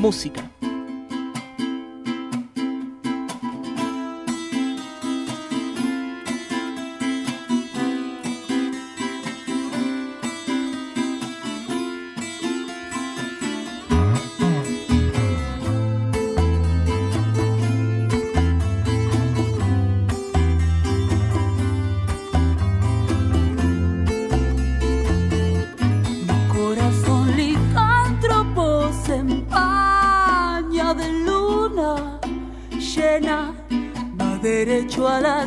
música.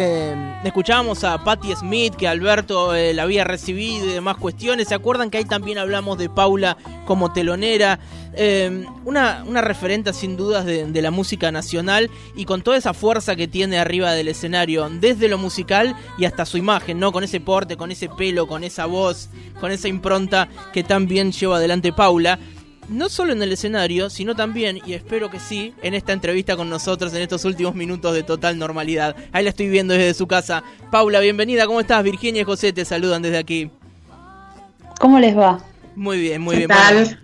eh, escuchábamos a Patti Smith, que Alberto eh, la había recibido y demás cuestiones? ¿Se acuerdan que ahí también hablamos de Paula como telonera? Eh, una, una referente sin dudas de, de, la música nacional y con toda esa fuerza que tiene arriba del escenario, desde lo musical y hasta su imagen, ¿no? Con ese porte, con ese pelo, con esa voz, con esa impronta que tan bien lleva adelante Paula no solo en el escenario, sino también, y espero que sí, en esta entrevista con nosotros en estos últimos minutos de total normalidad. Ahí la estoy viendo desde su casa. Paula, bienvenida, ¿cómo estás? Virginia y José te saludan desde aquí. ¿Cómo les va? Muy bien, muy bien.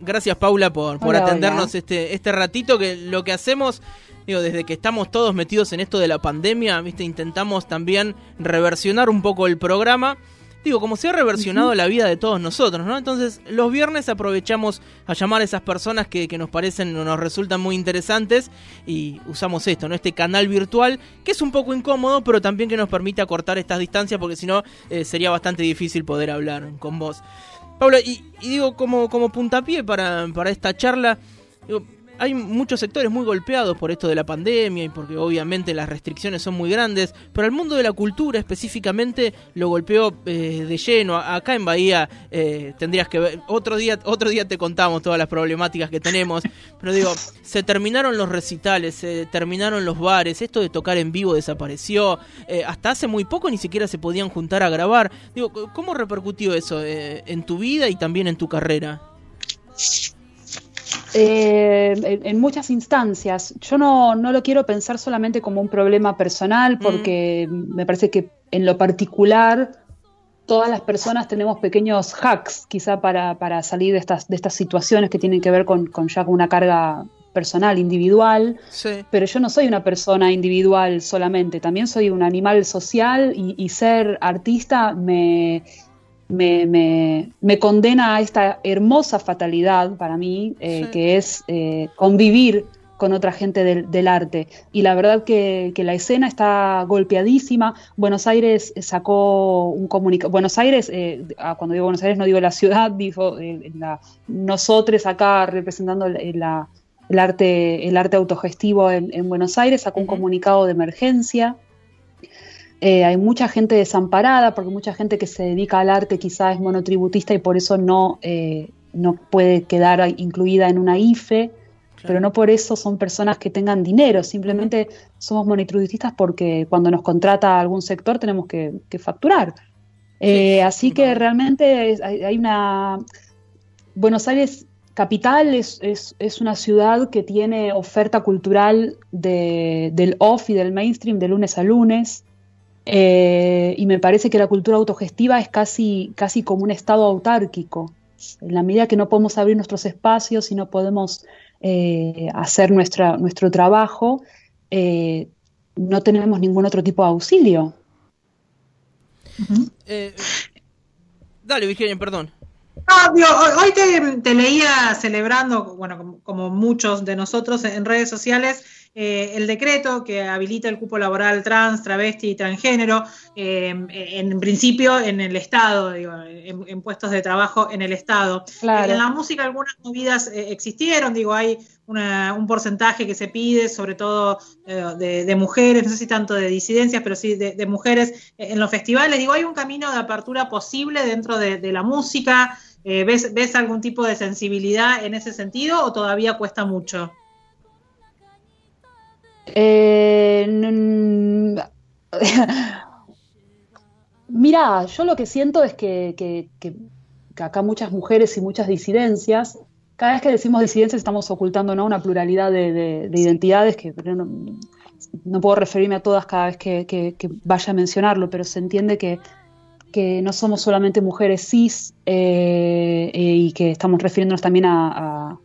gracias Paula por, por atendernos este, este ratito que lo que hacemos digo, desde que estamos todos metidos en esto de la pandemia, ¿viste? intentamos también reversionar un poco el programa digo, como se ha reversionado la vida de todos nosotros, ¿no? Entonces, los viernes aprovechamos a llamar a esas personas que, nos parecen o nos resultan muy interesantes y usamos esto, ¿no? Este canal virtual, que es un poco incómodo, pero también que nos permite acortar estas distancias, porque si no, eh, sería bastante difícil poder hablar con vos. Paula, y, digo, como, como puntapié para, para esta charla, digo, hay muchos sectores muy golpeados por esto de la pandemia y porque obviamente las restricciones son muy grandes, pero el mundo de la cultura específicamente lo golpeó eh, de lleno. Acá en Bahía eh, tendrías que ver, otro día, otro día te contamos todas las problemáticas que tenemos, pero digo, se terminaron los recitales, se terminaron los bares, esto de tocar en vivo desapareció, eh, hasta hace muy poco ni siquiera se podían juntar a grabar. Digo, ¿cómo repercutió eso en tu vida y también en tu carrera? Eh, en, muchas instancias. Yo no, no, lo quiero pensar solamente como un problema personal, mm. porque me parece que en lo particular todas las personas tenemos pequeños hacks quizá para, para salir de estas, de estas situaciones que tienen que ver con, con ya una carga personal, individual, pero yo no soy una persona individual solamente, también soy un animal social y ser artista me, me, me, condena a esta hermosa fatalidad para mí, eh, que es eh, convivir con otra gente del, arte. Y la verdad que, la escena está golpeadísima. Buenos Aires sacó un comunicado. Buenos Aires, eh, ah, cuando digo Buenos Aires no digo la ciudad, dijo nosotros acá representando el arte, el arte autogestivo en, Buenos Aires, sacó un comunicado de emergencia eh, hay mucha gente desamparada, porque mucha gente que se dedica al arte quizás es monotributista y por eso no, eh, no puede quedar incluida en una IFE, pero no por eso son personas que tengan dinero, simplemente somos monotributistas porque cuando nos contrata algún sector tenemos que, facturar. Eh, así que realmente hay, una... Buenos Aires Capital es, es, una ciudad que tiene oferta cultural del off y del mainstream de lunes a lunes. Eh, y me parece que la cultura autogestiva es casi, casi como un estado autárquico. En la medida que no podemos abrir nuestros espacios y no podemos eh, hacer nuestra, nuestro trabajo, eh, no tenemos ningún otro tipo de auxilio. dale, Virginia, perdón. hoy te, leía celebrando, bueno, como muchos de nosotros en redes sociales, eh, el decreto que habilita el cupo laboral trans, travesti y transgénero, eh, en principio en el Estado, digo, en, puestos de trabajo en el Estado. En la música algunas movidas eh, existieron, digo, hay un porcentaje que se pide, sobre todo de, mujeres, no sé si tanto de disidencias, pero sí de, mujeres en los festivales. Digo, hay un camino de apertura posible dentro de, la música. ¿ves, ¿Ves algún tipo de sensibilidad en ese sentido o todavía cuesta mucho? Eh, mira, yo lo que siento es que, acá muchas mujeres y muchas disidencias, cada vez que decimos disidencias estamos ocultando ¿no? una pluralidad de, identidades que no, puedo referirme a todas cada vez que, vaya a mencionarlo, pero se entiende que, no somos solamente mujeres cis eh, eh, y que estamos refiriéndonos también a,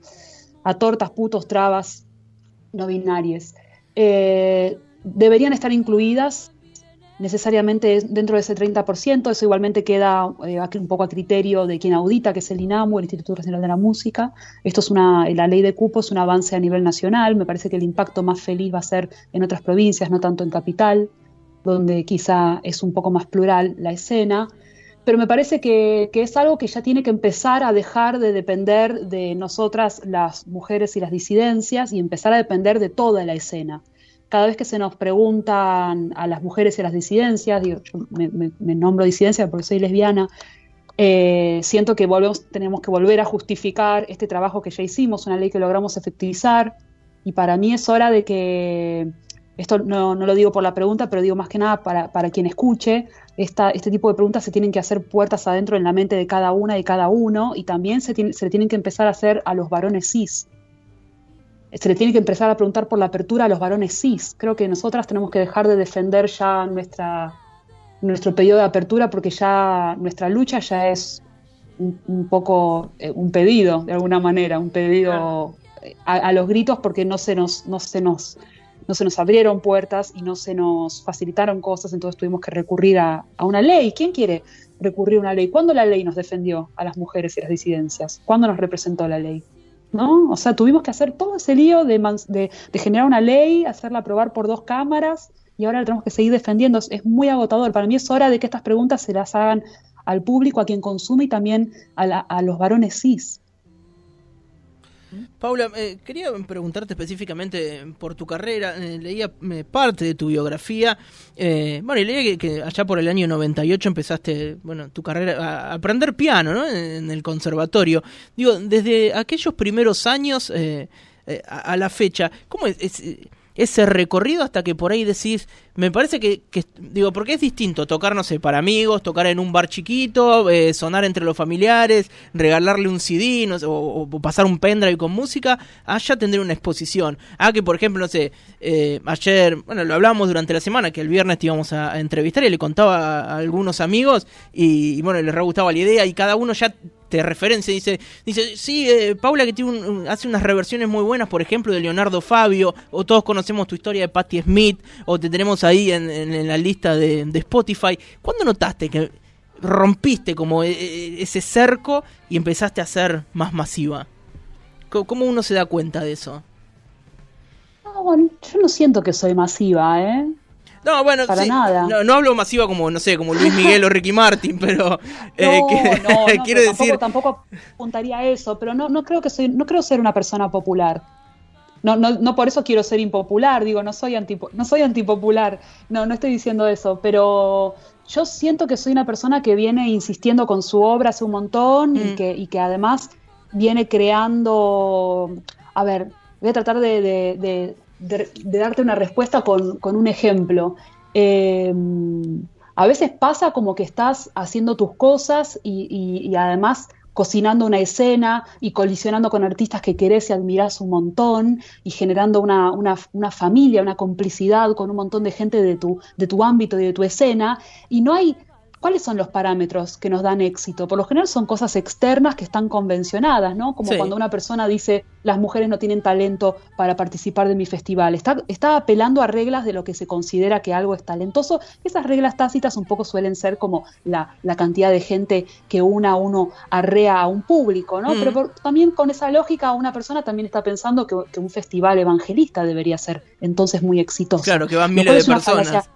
tortas, putos, trabas, no binarias. Eh, deberían estar incluidas necesariamente dentro de ese 30%, eso igualmente queda eh, un poco a criterio de quien audita, que es el INAMU, el Instituto Nacional de la Música. Esto es una, la ley de cupo es un avance a nivel nacional, me parece que el impacto más feliz va a ser en otras provincias, no tanto en capital, donde quizá es un poco más plural la escena, pero me parece que, es algo que ya tiene que empezar a dejar de depender de nosotras, las mujeres y las disidencias, y empezar a depender de toda la escena. Cada vez que se nos preguntan a las mujeres y a las disidencias, digo, yo me, nombro disidencia porque soy lesbiana, eh, siento que tenemos que volver a justificar este trabajo que ya hicimos, una ley que logramos efectivizar, y para mí es hora de que, esto no, lo digo por la pregunta, pero digo más que nada para, para quien escuche, esta, este tipo de preguntas se tienen que hacer puertas adentro en la mente de cada una y cada uno, y también se, se tienen que empezar a hacer a los varones cis se le tiene que empezar a preguntar por la apertura a los varones cis. Creo que nosotras tenemos que dejar de defender ya nuestra, nuestro periodo de apertura porque ya nuestra lucha ya es un, poco eh, un pedido, de alguna manera, un pedido a, los gritos porque no se nos, no se nos, no se nos abrieron puertas y no se nos facilitaron cosas, entonces tuvimos que recurrir a, una ley. ¿Quién quiere recurrir a una ley? ¿Cuándo la ley nos defendió a las mujeres y las disidencias? ¿Cuándo nos representó la ley? ¿no? O sea, tuvimos que hacer todo ese lío de, generar una ley, hacerla aprobar por dos cámaras y ahora la tenemos que seguir defendiendo. Es muy agotador. Para mí es hora de que estas preguntas se las hagan al público, a quien consume y también a, a los varones cis. Paula, eh, quería preguntarte específicamente por tu carrera. Eh, leía eh, parte de tu biografía. bueno, y leía que, allá por el año 98 empezaste, bueno, tu carrera a aprender piano, ¿no? En, el conservatorio. Digo, desde aquellos primeros años a, la fecha, ¿cómo es ese recorrido hasta que por ahí decís, me parece que, digo, porque es distinto tocar, no sé, para amigos, tocar en un bar chiquito, eh, sonar entre los familiares, regalarle un CD no o, pasar un pendrive con música, allá tendré una exposición. Ah, que por ejemplo, no sé, eh, ayer, bueno, lo hablábamos durante la semana, que el viernes te íbamos a, entrevistar y le contaba a, algunos amigos y, bueno, les re gustaba la idea y cada uno ya referencia, dice, dice sí, eh, Paula que tiene hace unas reversiones muy buenas, por ejemplo, de Leonardo Fabio, o todos conocemos tu historia de Patti Smith, o te tenemos ahí en, la lista de, Spotify. ¿Cuándo notaste que rompiste como e, e, ese cerco y empezaste a ser más masiva? ¿Cómo uno se da cuenta de eso? yo no siento que soy masiva, ¿eh? No, bueno, para nada. No, hablo masiva como, no sé, como Luis Miguel o Ricky Martin, pero eh, no, quiero decir... Tampoco, apuntaría a eso, pero no, no creo que soy, no creo ser una persona popular. No, no, no por eso quiero ser impopular, digo, no soy, no soy antipopular, no, no estoy diciendo eso, pero yo siento que soy una persona que viene insistiendo con su obra hace un montón y, mm. que, y que además viene creando, a ver, voy a tratar de, darte una respuesta con, un ejemplo. Eh, a veces pasa como que estás haciendo tus cosas y además cocinando una escena y colisionando con artistas que querés y admirás un montón y generando una, una, familia, una complicidad con un montón de gente de tu, de tu ámbito y de tu escena. Y no hay ¿Cuáles son los parámetros que nos dan éxito? Por lo general son cosas externas que están convencionadas, ¿no? Como cuando una persona dice, las mujeres no tienen talento para participar de mi festival. Está, está apelando a reglas de lo que se considera que algo es talentoso. Esas reglas tácitas un poco suelen ser como la, cantidad de gente que una a uno arrea a un público, ¿no? Mm. Pero también con esa lógica una persona también está pensando que, que, un festival evangelista debería ser entonces muy exitoso. Claro, que van miles de personas.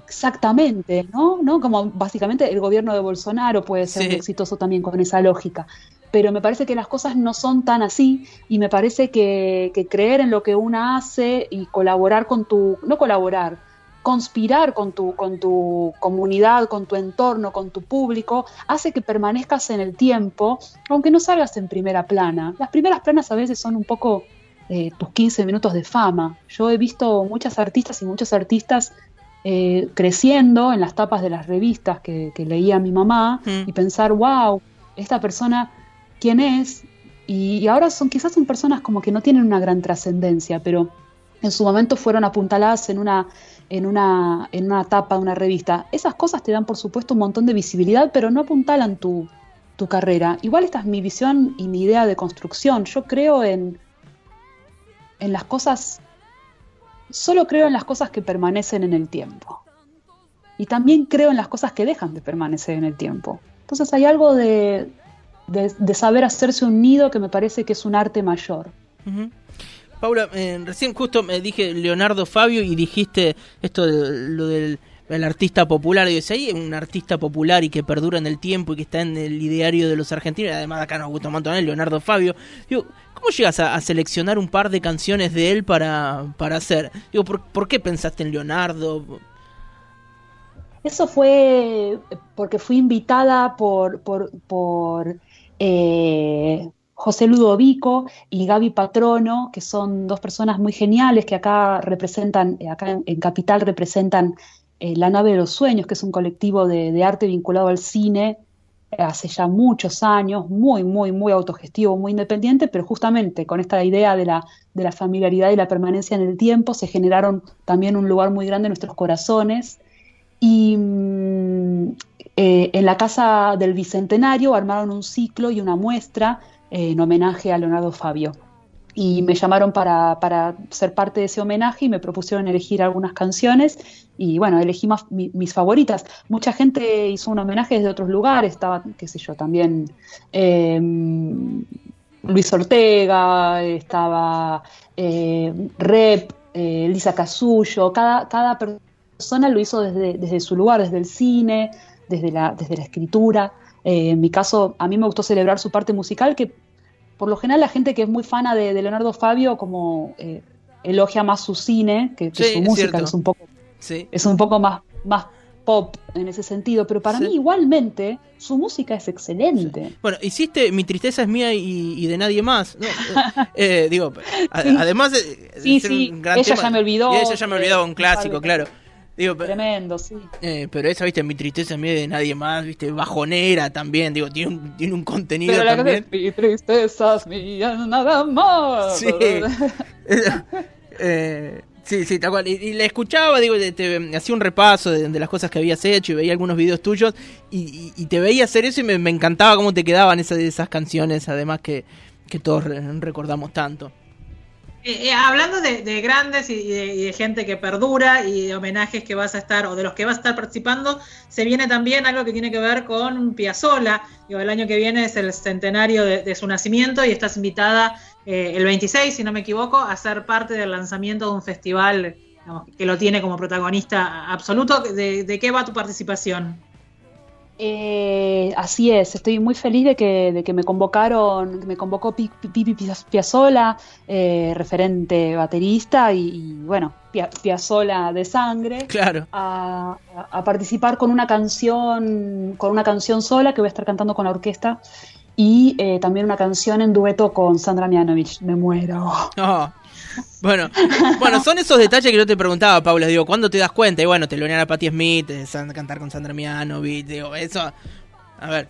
Exactamente, ¿no? ¿no? Como básicamente el gobierno de Bolsonaro puede ser exitoso también con esa lógica. Pero me parece que las cosas no son tan así y me parece que, creer en lo que una hace y colaborar con tu, no colaborar, conspirar con tu, con tu comunidad, con tu entorno, con tu público, hace que permanezcas en el tiempo, aunque no salgas en primera plana. Las primeras planas a veces son un poco eh, tus 15 minutos de fama. Yo he visto muchas artistas y muchos artistas eh, creciendo en las tapas de las revistas que, leía mi mamá mm. y pensar, wow, esta persona quién es, y, ahora son quizás son personas como que no tienen una gran trascendencia, pero en su momento fueron apuntaladas en una, en una, en una tapa de una revista. Esas cosas te dan, por supuesto, un montón de visibilidad, pero no apuntalan tu, tu carrera. Igual esta es mi visión y mi idea de construcción. Yo creo en, en las cosas, solo creo en las cosas que permanecen en el tiempo. Y también creo en las cosas que dejan de permanecer en el tiempo. Entonces hay algo de, de, saber hacerse un nido que me parece que es un arte mayor. Paula, eh, recién justo me dije Leonardo Fabio y dijiste esto de lo del artista popular. Y si hay un artista popular y que perdura en el tiempo y que está en el ideario de los argentinos, además acá nos gusta un montón, Leonardo Fabio. Digo, ¿cómo llegas a, seleccionar un par de canciones de él para, para hacer? Digo, ¿por, qué pensaste en Leonardo? Eso fue porque fui invitada por, por, por eh, José Ludovico y Gaby Patrono, que son dos personas muy geniales que acá representan, acá en, Capital representan eh, La Nave de los Sueños, que es un colectivo de, arte vinculado al cine hace ya muchos años, muy, muy, muy autogestivo, muy independiente, pero justamente con esta idea de la, de la familiaridad y la permanencia en el tiempo se generaron también un lugar muy grande en nuestros corazones. Y mm, eh, en la Casa del Bicentenario armaron un ciclo y una muestra eh, en homenaje a Leonardo Fabio. Y me llamaron para, ser parte de ese homenaje y me propusieron elegir algunas canciones y bueno, elegí mis favoritas. Mucha gente hizo un homenaje desde otros lugares, estaba, qué sé yo, también em, Luis Ortega, estaba eh, Rep, Lisa Casullo, cada, cada persona lo hizo desde, desde su lugar, desde el cine, desde la, desde la escritura. Eh, en mi caso, a mí me gustó celebrar su parte musical, que por lo general la gente que es muy fana de, Leonardo Fabio como eh, elogia más su cine que, su música, es un poco, es un poco más, más pop en ese sentido, pero para mí igualmente su música es excelente. Bueno, hiciste Mi tristeza es mía y, de nadie más. Eh, digo, además de, sí, un gran ella ya me olvidó. Y ella ya me olvidó, un clásico, claro. Tremendo, sí. Eh, pero esa, viste, mi tristeza en de nadie más, viste, bajonera también, digo, tiene un, tiene un contenido pero también. mi tristeza es mía, nada más. Sí. eh, sí, sí, tal cual. Y, la escuchaba, digo, te, hacía un repaso de, las cosas que habías hecho y veía algunos videos tuyos y, te veía hacer eso y me, encantaba cómo te quedaban esas, esas canciones, además que, que todos recordamos tanto. Eh, eh, hablando de, grandes y de, gente que perdura y de homenajes que vas a estar o de los que vas a estar participando, se viene también algo que tiene que ver con Piazzola. el año que viene es el centenario de, su nacimiento y estás invitada eh, el 26, si no me equivoco, a ser parte del lanzamiento de un festival que lo tiene como protagonista absoluto. ¿De, qué va tu participación? Eh, así es, estoy muy feliz de que, de que me convocaron, me convocó Pipi Piazzola, eh, referente baterista y, bueno, Piazzola de sangre, claro. A, participar con una canción, con una canción sola que voy a estar cantando con la orquesta y eh, también una canción en dueto con Sandra Mianovich. Me muero. Oh. Bueno, bueno, son esos detalles que yo te preguntaba, Paula. Digo, ¿cuándo te das cuenta? Y bueno, te lo a Patti Smith, cantar con Sandra Mianovich, digo, eso. A ver,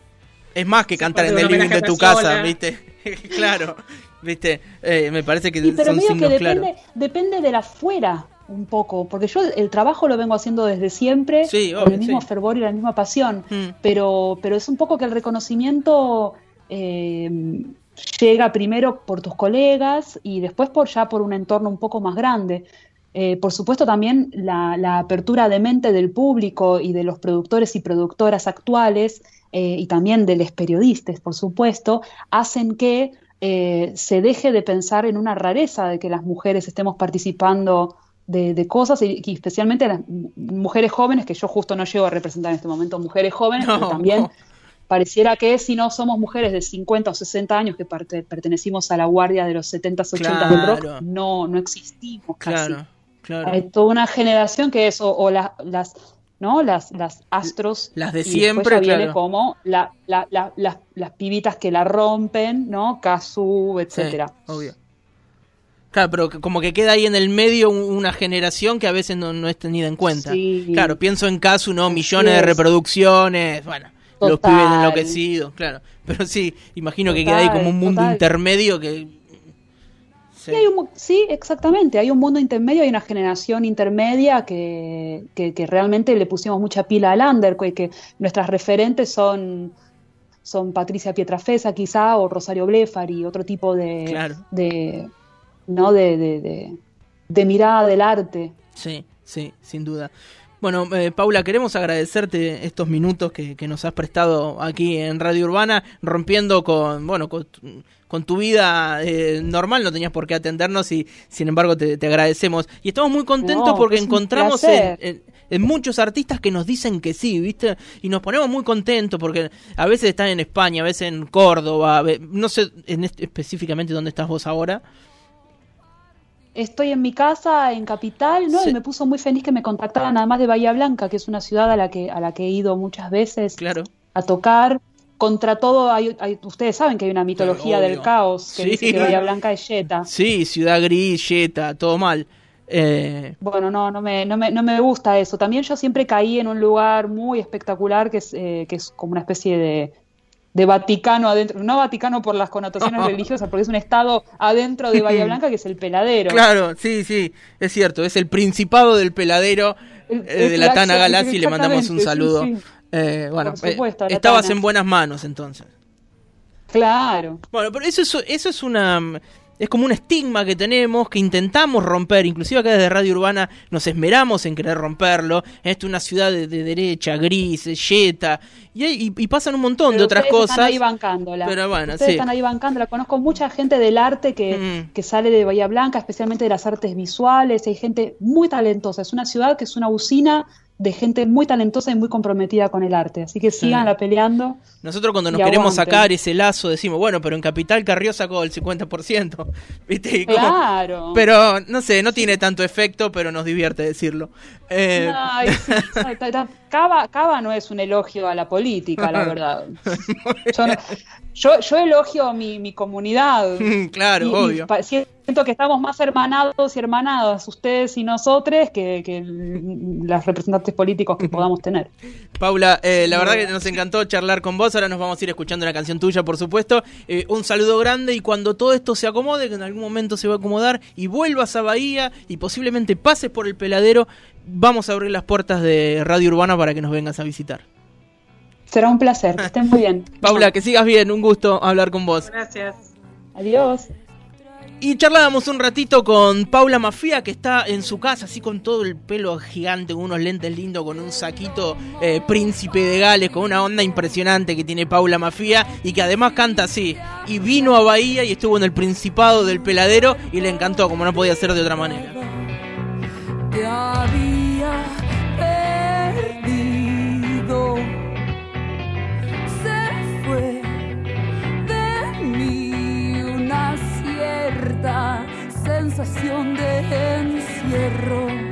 es más que cantar en el living de tu casa, ¿viste? claro, ¿viste? Eh, me parece que y, pero son signos que depende, depende de la fuera un poco, porque yo el trabajo lo vengo haciendo desde siempre, con el mismo fervor y la misma pasión, mm. pero, pero es un poco que el reconocimiento eh, llega primero por tus colegas y después por ya por un entorno un poco más grande. Eh, por supuesto también la, apertura de mente del público y de los productores y productoras actuales eh, y también de los periodistas, por supuesto, hacen que eh, se deje de pensar en una rareza de que las mujeres estemos participando de, cosas y, especialmente las mujeres jóvenes, que yo justo no llego a representar en este momento mujeres jóvenes, pero también pareciera que si no somos mujeres de 50 o 60 años que pertenecimos a la guardia de los 70 80 del rock, no, no existimos casi. Claro, Hay toda una generación que es, o, las, ¿no? Las, las astros. Las de siempre, viene como la, la, las, las, pibitas que la rompen, ¿no? Kazu, etcétera. obvio. Claro, pero como que queda ahí en el medio una generación que a veces no, es tenida en cuenta. Claro, pienso en Kazu, ¿no? Millones de reproducciones, bueno los pibes enloquecidos, claro. Pero sí, imagino que queda ahí como un mundo intermedio que Sí, exactamente. Hay un mundo intermedio, hay una generación intermedia que, que, realmente le pusimos mucha pila al under, que, nuestras referentes son, son Patricia Pietrafesa quizá, o Rosario Blefari, otro tipo de, de, ¿no? De, de, de, mirada del arte. Sí, sí, sin duda. Bueno, eh, Paula, queremos agradecerte estos minutos que, que, nos has prestado aquí en Radio Urbana, rompiendo con, bueno, con, con tu vida eh, normal, no tenías por qué atendernos y sin embargo te, agradecemos. Y estamos muy contentos porque encontramos en, muchos artistas que nos dicen que sí, ¿viste? Y nos ponemos muy contentos porque a veces están en España, a veces en Córdoba, no sé en específicamente dónde estás vos ahora. Estoy en mi casa en Capital, ¿no? Y me puso muy feliz que me contactaran además de Bahía Blanca, que es una ciudad a la que a la que he ido muchas veces claro. a tocar contra todo, hay, ustedes saben que hay una mitología del caos que dice que Bahía Blanca es Yeta. Sí, Ciudad Gris, Yeta, todo mal. Eh... Bueno, no, no me, no, me, no me gusta eso. También yo siempre caí en un lugar muy espectacular que es, eh, que es como una especie de, de Vaticano adentro, no Vaticano por las connotaciones religiosas, porque es un estado adentro de Bahía Blanca que es el peladero. Claro, sí, sí, es cierto, es el principado del peladero eh, de la Tana Galassi, le mandamos un saludo. Eh, bueno, eh, estabas en buenas manos entonces. Claro. Bueno, pero eso, eso es una es como un estigma que tenemos, que intentamos romper, inclusive acá desde Radio Urbana nos esmeramos en querer romperlo. Esto es una ciudad de, derecha, gris, yeta, y, pasan un montón de otras cosas. Están ahí bancándola. Pero bueno, ustedes están ahí bancándola. Conozco mucha gente del arte que, mm. que sale de Bahía Blanca, especialmente de las artes visuales. Hay gente muy talentosa. Es una ciudad que es una usina de gente muy talentosa y muy comprometida con el arte. Así que sigan peleando. Nosotros cuando nos queremos sacar ese lazo decimos, bueno, pero en Capital Carrió sacó el 50%. ¿Viste? Claro. Pero no sé, no tiene tanto efecto, pero nos divierte decirlo. Eh... Cava, no es un elogio a la política, la verdad. Yo, yo, elogio a mi, comunidad. claro, obvio. siento que estamos más hermanados y hermanadas, ustedes y nosotros, que, que las representantes políticos que podamos tener. Paula, eh, la verdad que nos encantó charlar con vos. Ahora nos vamos a ir escuchando una canción tuya, por supuesto. Eh, un saludo grande y cuando todo esto se acomode, que en algún momento se va a acomodar, y vuelvas a Bahía y posiblemente pases por el peladero, vamos a abrir las puertas de Radio Urbana para que nos vengas a visitar. Será un placer, que estén muy bien. Paula, que sigas bien, un gusto hablar con vos. Gracias. Adiós. Y charlábamos un ratito con Paula Mafia, que está en su casa, así con todo el pelo gigante, con unos lentes lindos, con un saquito eh, príncipe de Gales, con una onda impresionante que tiene Paula Mafia, y que además canta así. Y vino a Bahía y estuvo en el Principado del Peladero y le encantó, como no podía ser de otra manera sensación de encierro.